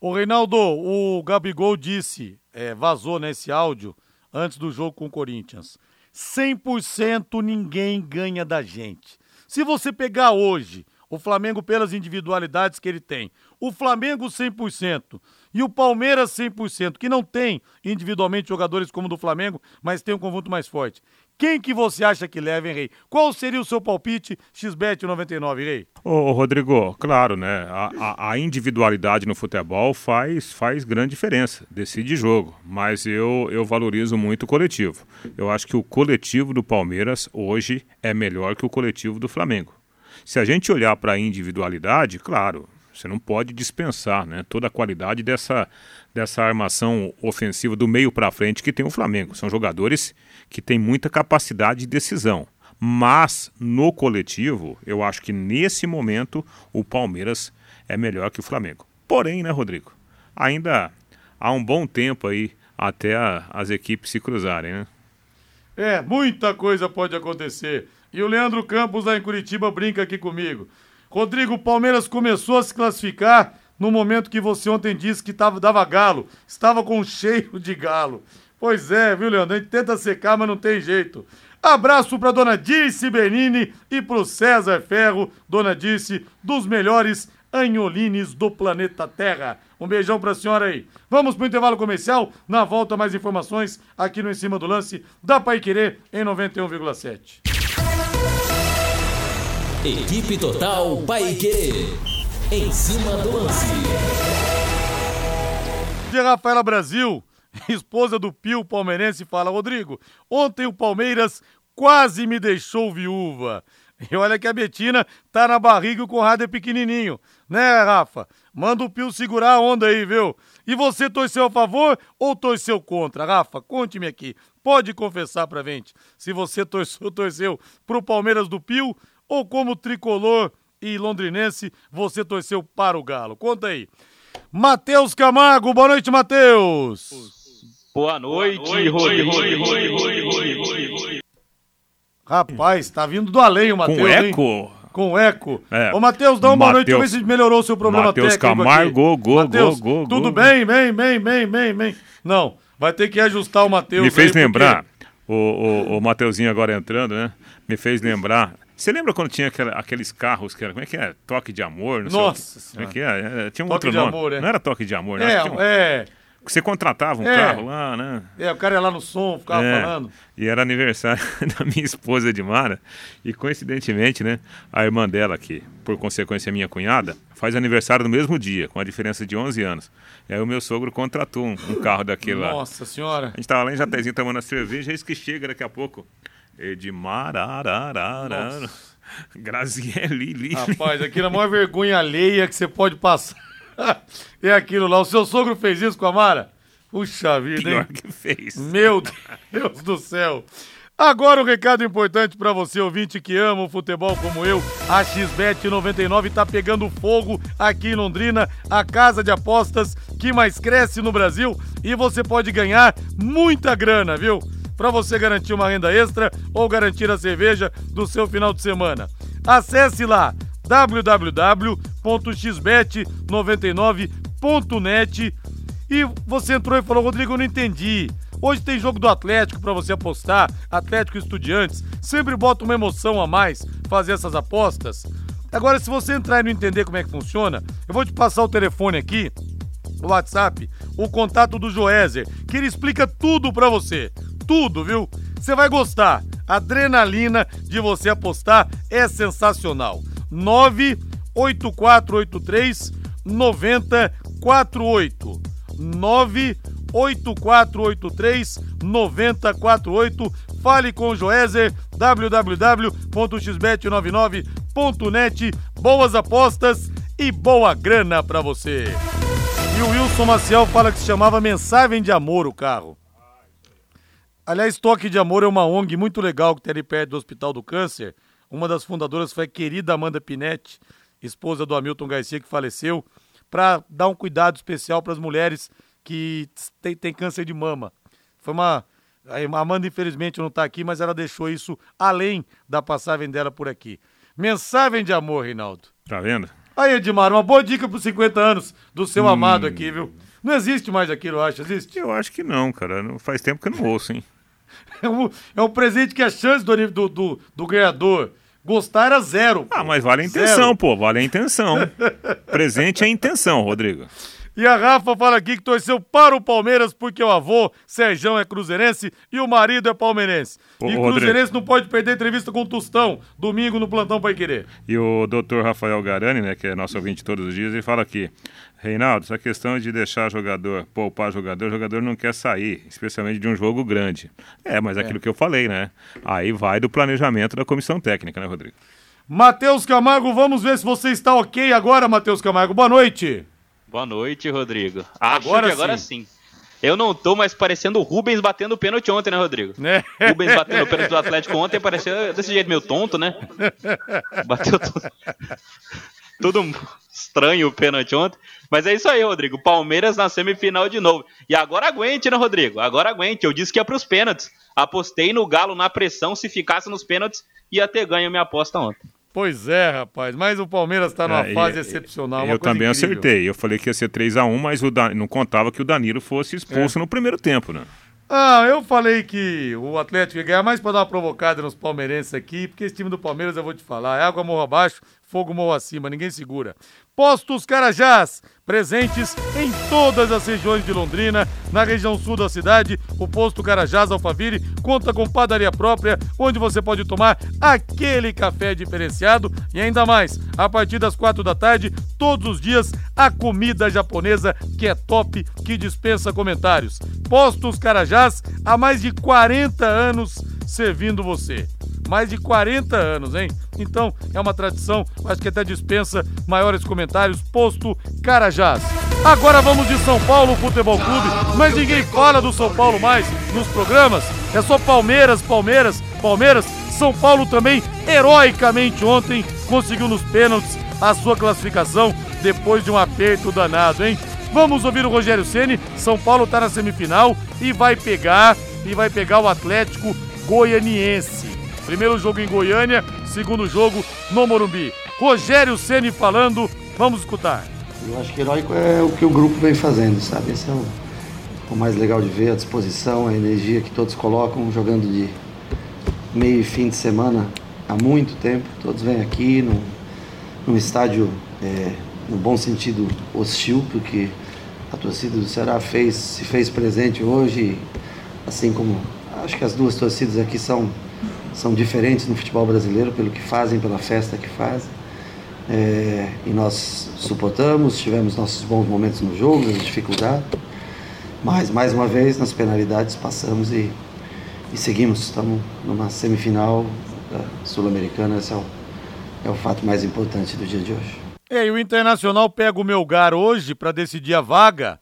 O Reinaldo, o Gabigol disse, é, vazou nesse áudio antes do jogo com o Corinthians. 100% ninguém ganha da gente. Se você pegar hoje o Flamengo pelas individualidades que ele tem, o Flamengo 100% e o Palmeiras 100%, que não tem individualmente jogadores como o do Flamengo, mas tem um conjunto mais forte. Quem que você acha que leva, hein, Rei? Qual seria o seu palpite XBET 99, Rei? Ô, Rodrigo, claro, né? A, a, individualidade no futebol faz, faz grande diferença, decide jogo. Mas eu, eu valorizo muito o coletivo. Eu acho que o coletivo do Palmeiras hoje é melhor que o coletivo do Flamengo. Se a gente olhar para a individualidade, claro, você não pode dispensar né, toda a qualidade dessa, dessa armação ofensiva do meio para frente que tem o Flamengo. São jogadores que têm muita capacidade de decisão. Mas no coletivo, eu acho que nesse momento o Palmeiras é melhor que o Flamengo. Porém, né, Rodrigo? Ainda há um bom tempo aí até a, as equipes se cruzarem, né? É, muita coisa pode acontecer. E o Leandro Campos lá em Curitiba brinca aqui comigo. Rodrigo, o Palmeiras começou a se classificar no momento que você ontem disse que tava, dava galo. Estava com cheiro de galo. Pois é, viu, Leandro? A gente tenta secar, mas não tem jeito. Abraço para dona Dirce Benini e para o César Ferro, dona Dirce, dos melhores anholines do planeta Terra. Um beijão para a senhora aí. Vamos para o intervalo comercial. Na volta, mais informações aqui no Em Cima do Lance da Pai Querer em 91,7. Equipe Total Paique. Em cima do lance. De Rafaela Brasil, esposa do Pio palmeirense, fala: Rodrigo, ontem o Palmeiras quase me deixou viúva. E olha que a Betina tá na barriga e o Conrado é pequenininho, né, Rafa? Manda o Pio segurar a onda aí, viu? E você torceu a favor ou torceu contra? Rafa, conte-me aqui. Pode confessar pra gente se você torceu, torceu pro Palmeiras do Pio ou como tricolor e londrinense, você torceu para o Galo? Conta aí. Matheus Camargo, boa noite, Matheus. Boa noite, Rodrigo. Rapaz, tá vindo do além o Matheus, Com eco? Hein? Com eco. É. Ô, Matheus, dá uma boa noite, ver se melhorou o seu problema Mateus técnico Camargo, aqui. go, Matheus, go, go, tudo go. bem, bem, bem, bem, bem, bem. Não, vai ter que ajustar o Matheus. Me fez aí, lembrar, o, o, o Mateuzinho agora entrando, né? Me fez lembrar. Você lembra quando tinha aquela- aqueles carros que era, como é que é? Toque de amor? Não sei Nossa Como é que é? É, Tinha um Toque outro de nome. amor, é. Não era toque de amor, né? É, um- é, Você contratava um É. carro lá, né? é, o cara ia lá no som, ficava É, falando. E era aniversário da minha esposa Edmara. E coincidentemente, né? A irmã dela, que por consequência é minha cunhada, faz aniversário no mesmo dia, com a diferença de 11 anos. E aí o meu sogro contratou um, um carro daquele lá. Nossa senhora. A gente tava lá em Jatezinho tomando a cerveja, eis que chega daqui a pouco. Edmar, arararara. Graziele, Lili. Rapaz, aquilo é a maior vergonha alheia que você pode passar. é aquilo lá. O seu sogro fez isso com a Mara? Puxa vida, Pior hein? que fez. Meu Deus do céu. Agora um recado importante pra você, ouvinte que ama o futebol como eu. A XBET 99 tá pegando fogo aqui em Londrina, a casa de apostas que mais cresce no Brasil e você pode ganhar muita grana, viu? Pra você garantir uma renda extra ou garantir a cerveja do seu final de semana. Acesse lá www.xbet99.net e você entrou e falou, Rodrigo, eu não entendi. Hoje tem jogo do Atlético para você apostar, Atlético Estudiantes. Sempre bota uma emoção a mais fazer essas apostas. Agora, se você entrar e não entender como é que funciona, eu vou te passar o telefone aqui, o WhatsApp, o contato do Joézer, que ele explica tudo para você. Tudo, viu? Você vai gostar. A adrenalina de você apostar é sensacional. 98483 9048. 98483 9048. Fale com o Joézer, www.xbet99.net. Boas apostas e boa grana pra você. E o Wilson Maciel fala que se chamava Mensagem de Amor o carro. Aliás, Toque de Amor é uma ONG muito legal que tem ali perto do Hospital do Câncer. Uma das fundadoras foi a querida Amanda Pinetti, esposa do Hamilton Garcia, que faleceu, para dar um cuidado especial para as mulheres que têm, têm câncer de mama. Foi uma. A Amanda, infelizmente, não está aqui, mas ela deixou isso além da passagem dela por aqui. Mensagem de amor, Reinaldo. Tá vendo? Aí, Edmar, uma boa dica para os 50 anos do seu amado aqui, viu? Não existe mais aquilo, eu acho, existe? Eu acho que não, cara. Não- Faz tempo que eu não ouço, hein? É um, é um presente que a chance do, do, do, do ganhador gostar era zero. Ah, mas vale a intenção, Zero. pô. Vale a intenção. Presente é a intenção, Rodrigo. E a Rafa fala aqui que torceu para o Palmeiras porque o avô, Serjão, é cruzeirense e o marido é palmeirense. E Rodrigo. cruzeirense não pode perder entrevista com o Tostão, domingo no Plantão Pai Querer. E o doutor Rafael Garani, né, que é nosso ouvinte todos os dias, ele fala aqui: Reinaldo, essa questão de deixar jogador, poupar jogador, o jogador não quer sair, especialmente de um jogo grande. É, mas aquilo que eu falei, né? Aí vai do planejamento da comissão técnica, né, Rodrigo? Matheus Camargo, vamos ver se você está ok agora, Matheus Camargo. Boa noite. Boa noite, Rodrigo. Acho Agora que agora sim. sim. Eu não tô mais parecendo o Rubens batendo o pênalti ontem, né, Rodrigo? Né? Rubens batendo o pênalti do Atlético ontem pareceu desse jeito meio tonto, né? Bateu tudo. Tudo estranho o pênalti ontem. Mas é isso aí, Rodrigo. Palmeiras na semifinal de novo. E agora aguente, né, Rodrigo? Agora aguente. Eu disse que ia pros pênaltis. Apostei no Galo na pressão. Se ficasse nos pênaltis, ia ter ganho minha aposta ontem. Pois é, rapaz, mas o Palmeiras está numa É, fase excepcional. uma eu coisa também incrível. acertei. Eu falei que ia ser 3x1, mas o Dan- não contava que o Danilo fosse expulso É. no primeiro tempo, né? Ah, eu falei que o Atlético ia ganhar mais para dar uma provocada nos palmeirenses aqui, porque esse time do Palmeiras eu vou te falar, é água morro abaixo, fogo morro acima, ninguém segura. Postos Carajás, presentes em todas as regiões de Londrina, na região sul da cidade, o posto Carajás Alphaville conta com padaria própria, onde você pode tomar aquele café diferenciado e ainda mais, a partir das quatro da tarde, todos os dias, a comida japonesa que é top, que dispensa comentários. Postos Carajás, há mais de 40 anos servindo você. Mais de 40 anos, hein? Então, é uma tradição, acho que até dispensa maiores comentários. Posto Carajás. Agora vamos de São Paulo Futebol Clube, mas ninguém fala do São Paulo mais nos programas. É só Palmeiras, Palmeiras, Palmeiras. São Paulo também, heroicamente ontem, conseguiu nos pênaltis a sua classificação depois de um aperto danado, hein? Vamos ouvir o Rogério Ceni. São Paulo tá na semifinal e vai pegar e vai pegar o Atlético Goianiense. Primeiro jogo em Goiânia, segundo jogo no Morumbi. Rogério Ceni falando. Vamos escutar. Eu acho que heróico é o que o grupo vem fazendo, sabe? Esse é o, o mais legal de ver, a disposição, a energia que todos colocam, jogando de meio e fim de semana há muito tempo. Todos vêm aqui num, num estádio, é, no bom sentido, hostil, porque a torcida do Ceará fez, se fez presente hoje, assim como acho que as duas torcidas aqui são, são diferentes no futebol brasileiro, pelo que fazem, pela festa que fazem. É, e nós suportamos, tivemos nossos bons momentos no jogo, as dificuldades, mas mais uma vez nas penalidades passamos e, e seguimos. Estamos numa semifinal Sul-Americana, esse é o, é o fato mais importante do dia de hoje. É, e o Internacional pega o Melgar hoje para decidir a vaga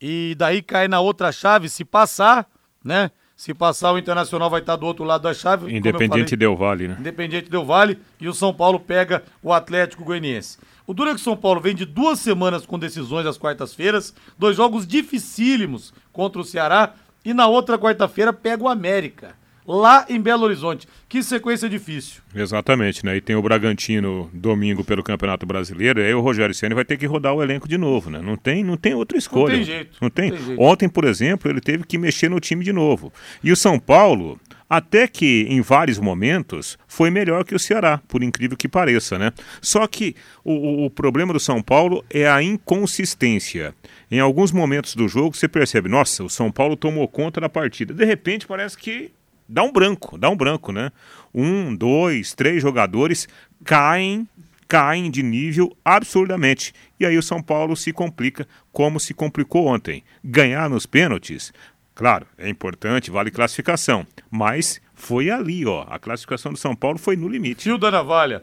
e daí cai na outra chave se passar, né? Se passar, o Internacional vai estar do outro lado da chave. Independente. Del Vale, né? Independente Del Vale e o São Paulo pega o Atlético Goianiense. O duro é que o São Paulo vem de duas semanas com decisões às quartas-feiras, dois jogos dificílimos contra o Ceará e na outra quarta-feira pega o América. Lá em Belo Horizonte. Que sequência difícil. Exatamente, né? E tem o Bragantino domingo pelo Campeonato Brasileiro, e aí o Rogério Ceni vai ter que rodar o elenco de novo, né? Não tem, não tem outra escolha. Não tem jeito. Não tem. Não tem jeito. Ontem, por exemplo, ele teve que mexer no time de novo. E o São Paulo, até que em vários momentos foi melhor que o Ceará, por incrível que pareça, né? Só que o, o- o problema do São Paulo é a inconsistência. Em alguns momentos do jogo você percebe, nossa, o São Paulo tomou conta da partida. De repente parece que dá um branco, dá um branco, né? Um, dois, três jogadores caem caem de nível absurdamente. E aí o São Paulo se complica como se complicou ontem. Ganhar nos pênaltis, claro, é importante, vale classificação, mas foi ali, ó. A classificação do São Paulo foi no limite. Tio da Navalha.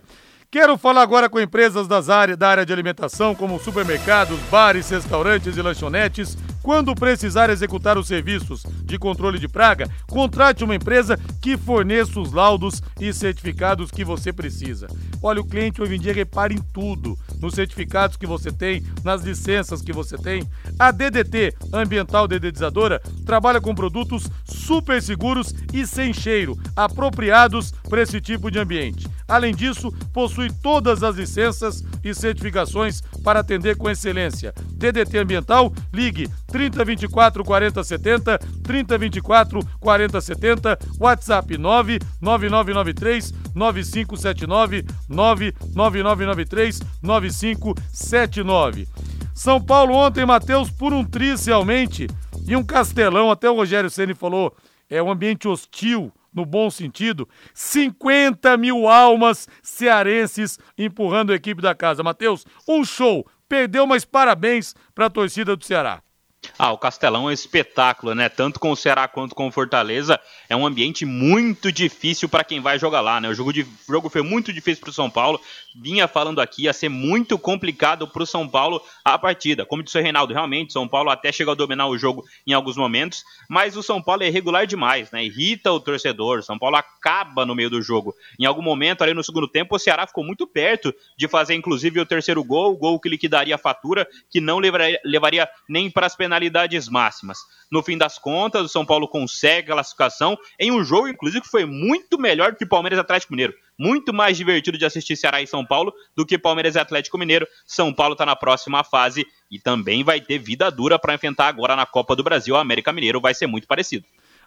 Quero falar agora com empresas das áreas, da área de alimentação, como supermercados, bares, restaurantes e lanchonetes. Quando precisar executar os serviços de controle de praga, contrate uma empresa que forneça os laudos e certificados que você precisa. Olha, o cliente hoje em dia repara em tudo, nos certificados que você tem, nas licenças que você tem. A DDT, Ambiental Dedetizadora, trabalha com produtos super seguros e sem cheiro, apropriados para esse tipo de ambiente. Além disso, possui todas as licenças e certificações para atender com excelência. DDT Ambiental, ligue 3024 4070, 3024 4070, WhatsApp 99993 9579, 99993 9579. São Paulo ontem, Matheus, por um tri realmente e um castelão, até o Rogério Ceni falou, é um ambiente hostil no bom sentido, 50 mil almas cearenses empurrando a equipe da casa. Matheus, um show. Perdeu, mas parabéns para a torcida do Ceará. Ah, o Castelão é um espetáculo, né? Tanto com o Ceará quanto com o Fortaleza. É um ambiente muito difícil para quem vai jogar lá, né? O jogo, de, jogo foi muito difícil para o São Paulo. Vinha falando aqui, ia ser muito complicado para o São Paulo a partida. Como disse o Reinaldo, realmente, São Paulo até chegou a dominar o jogo em alguns momentos, mas o São Paulo é irregular demais, né? Irrita o torcedor. O São Paulo acaba no meio do jogo. Em algum momento, ali no segundo tempo, o Ceará ficou muito perto de fazer, inclusive, o terceiro gol, o gol que liquidaria a fatura, que não levaria, levaria nem para as penalidades máximas. No fim das contas, o São Paulo consegue a classificação em um jogo, inclusive, que foi muito melhor do que Palmeiras e Atlético Mineiro. Muito mais divertido de assistir Ceará e São Paulo do que Palmeiras e Atlético Mineiro. São Paulo está na próxima fase e também vai ter vida dura para enfrentar agora na Copa do Brasil. O América Mineiro vai ser muito parecido.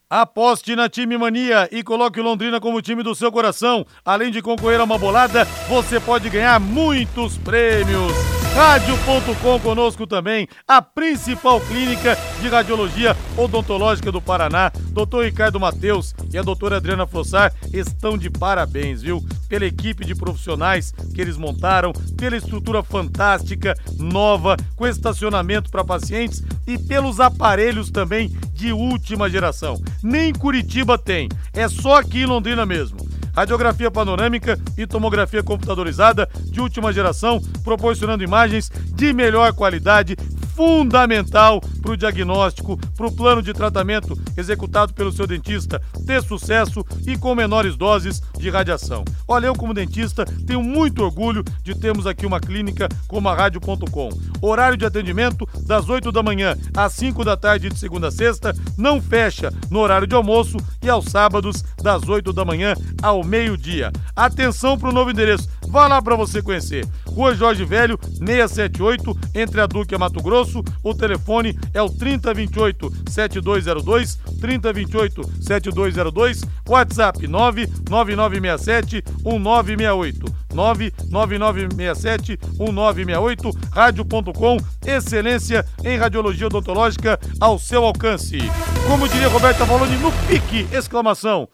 Aposte na Time Mania e coloque Londrina como time do seu coração. Além de concorrer a uma bolada, você pode ganhar muitos prêmios. Rádio.com conosco também, a principal clínica de radiologia odontológica do Paraná. Doutor Ricardo Mateus e a doutora Adriana Flossar estão de parabéns, viu? Pela equipe de profissionais que eles montaram, pela estrutura fantástica, nova, com estacionamento para pacientes e pelos aparelhos também de última geração. Nem Curitiba tem, é só aqui em Londrina mesmo. Radiografia panorâmica e tomografia computadorizada de última geração, proporcionando imagens de melhor qualidade, fundamental para o diagnóstico, para o plano de tratamento executado pelo seu dentista ter sucesso e com menores doses de radiação. Olha, eu como dentista tenho muito orgulho de termos aqui uma clínica como a Rádio.com. Horário de atendimento das 8 da manhã às 5 da tarde de segunda a sexta, não fecha no horário de almoço e aos sábados das 8 da manhã ao meio-dia. Atenção para o novo endereço, vá lá para você conhecer. Rua Jorge Velho, 678, entre a Duque e a Mato Grosso. O telefone é o 3028 7202, 3028 7202, WhatsApp 99967 1968. 99967 1968, rádio.com, excelência em radiologia odontológica ao seu alcance. Como diria Roberta Valone, no pique, exclamação.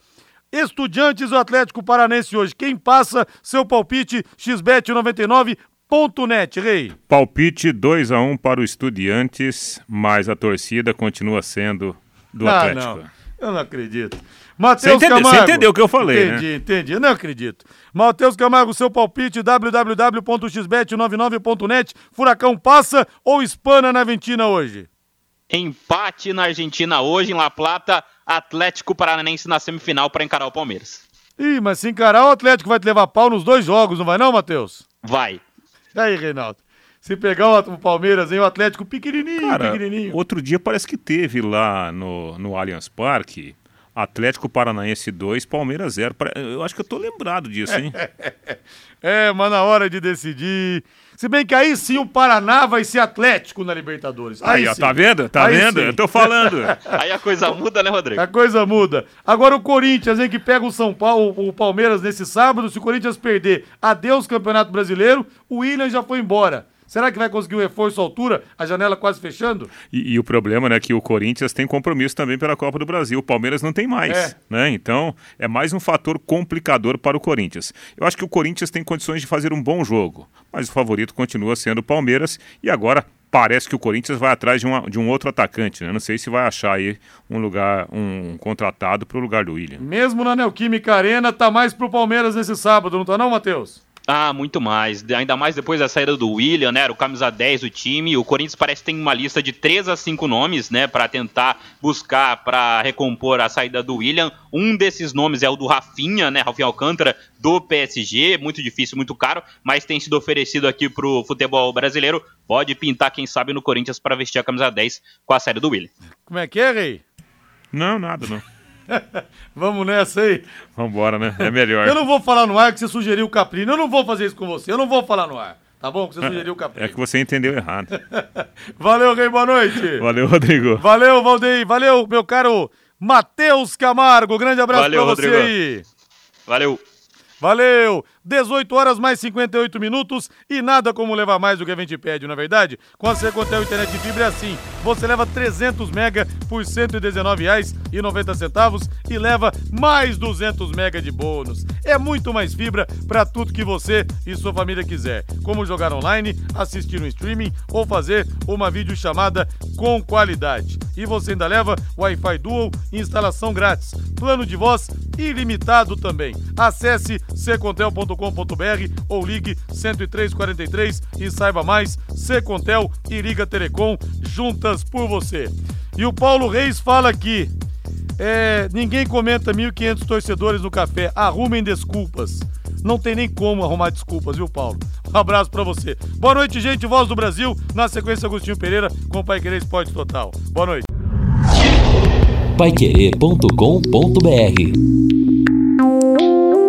Estudiantes do Atlético Paranense hoje. Quem passa seu palpite xbet99.net, Rei? Palpite 2 a 1 para o Estudiantes, mas a torcida continua sendo do ah, Atlético. Não. Eu não acredito. Matheus Camargo. você entendeu o que eu falei, entendi, né? Entendi, Eu não acredito. Matheus Camargo, seu palpite, www.xbet99.net. Furacão passa ou espana na Argentina hoje? Empate na Argentina hoje, em La Plata, Atlético Paranense na semifinal para encarar o Palmeiras. Ih, mas se encarar, o Atlético vai te levar pau nos dois jogos, não vai não, Matheus? Vai. E aí, Reinaldo? Se pegar o Palmeiras, hein, o Atlético pequenininho, Cara, pequenininho. outro dia parece que teve lá no, no Allianz Parque Atlético Paranaense 2, Palmeiras 0. Eu acho que eu tô lembrado disso, hein? é, mas na hora de decidir. Se bem que aí sim o Paraná vai ser Atlético na Libertadores. Aí, aí ó, tá vendo? Tá aí vendo? Sim. Eu tô falando. aí a coisa muda, né, Rodrigo? A coisa muda. Agora o Corinthians, hein, que pega o São Paulo, o Palmeiras nesse sábado. Se o Corinthians perder, adeus Campeonato Brasileiro, o William já foi embora. Será que vai conseguir um reforço à altura? A janela quase fechando? E, e, o problema, né, que o Corinthians tem compromisso também pela Copa do Brasil. O Palmeiras não tem mais, é. né? Então, é mais um fator complicador para o Corinthians. Eu acho que o Corinthians tem condições de fazer um bom jogo, mas o favorito continua sendo o Palmeiras e agora parece que o Corinthians vai atrás de, uma, de um outro atacante, né? Não sei se vai achar aí um lugar, um contratado para o lugar do William. Mesmo na Neoquímica Arena, tá mais pro Palmeiras nesse sábado, não tá não, Matheus? Ah, muito mais. Ainda mais depois da saída do William, né? Era o camisa 10 do time. O Corinthians parece que tem uma lista de 3 a 5 nomes, né? Para tentar buscar, para recompor a saída do William. Um desses nomes é o do Rafinha, né? Rafinha Alcântara, do PSG. Muito difícil, muito caro, mas tem sido oferecido aqui pro futebol brasileiro. Pode pintar, quem sabe, no Corinthians para vestir a camisa 10 com a saída do William. Como é que é, Rei? Não, nada, não. Vamos nessa aí. Vambora, né? É melhor. Eu não vou falar no ar que você sugeriu o Caprino. Eu não vou fazer isso com você. Eu não vou falar no ar. Tá bom? Que você sugeriu o Caprino. É que você entendeu errado. Valeu, Rei. Boa noite. Valeu, Rodrigo. Valeu, Valdeir. Valeu, meu caro Matheus Camargo. Grande abraço Valeu, pra você Rodrigo. aí. Valeu. Valeu! 18 horas mais 58 minutos e nada como levar mais do que a gente pede, não é verdade? Com a Secontel Internet Fibra é assim. Você leva 300 mega por R$ 119,90 e leva mais 200 mega de bônus. É muito mais fibra para tudo que você e sua família quiser. Como jogar online, assistir um streaming ou fazer uma videochamada com qualidade. E você ainda leva Wi-Fi Dual instalação grátis. Plano de voz ilimitado também. Acesse secontel.com.br ou ligue 10343 e saiba mais. Secontel e Liga Telecom juntas por você. E o Paulo Reis fala aqui. É, ninguém comenta 1.500 torcedores no café. Arrumem desculpas. Não tem nem como arrumar desculpas, viu, Paulo? Um abraço para você. Boa noite, gente. Voz do Brasil. Na sequência, Agostinho Pereira com o Pai Querer Esporte Total. Boa noite. Paiquerê.com.br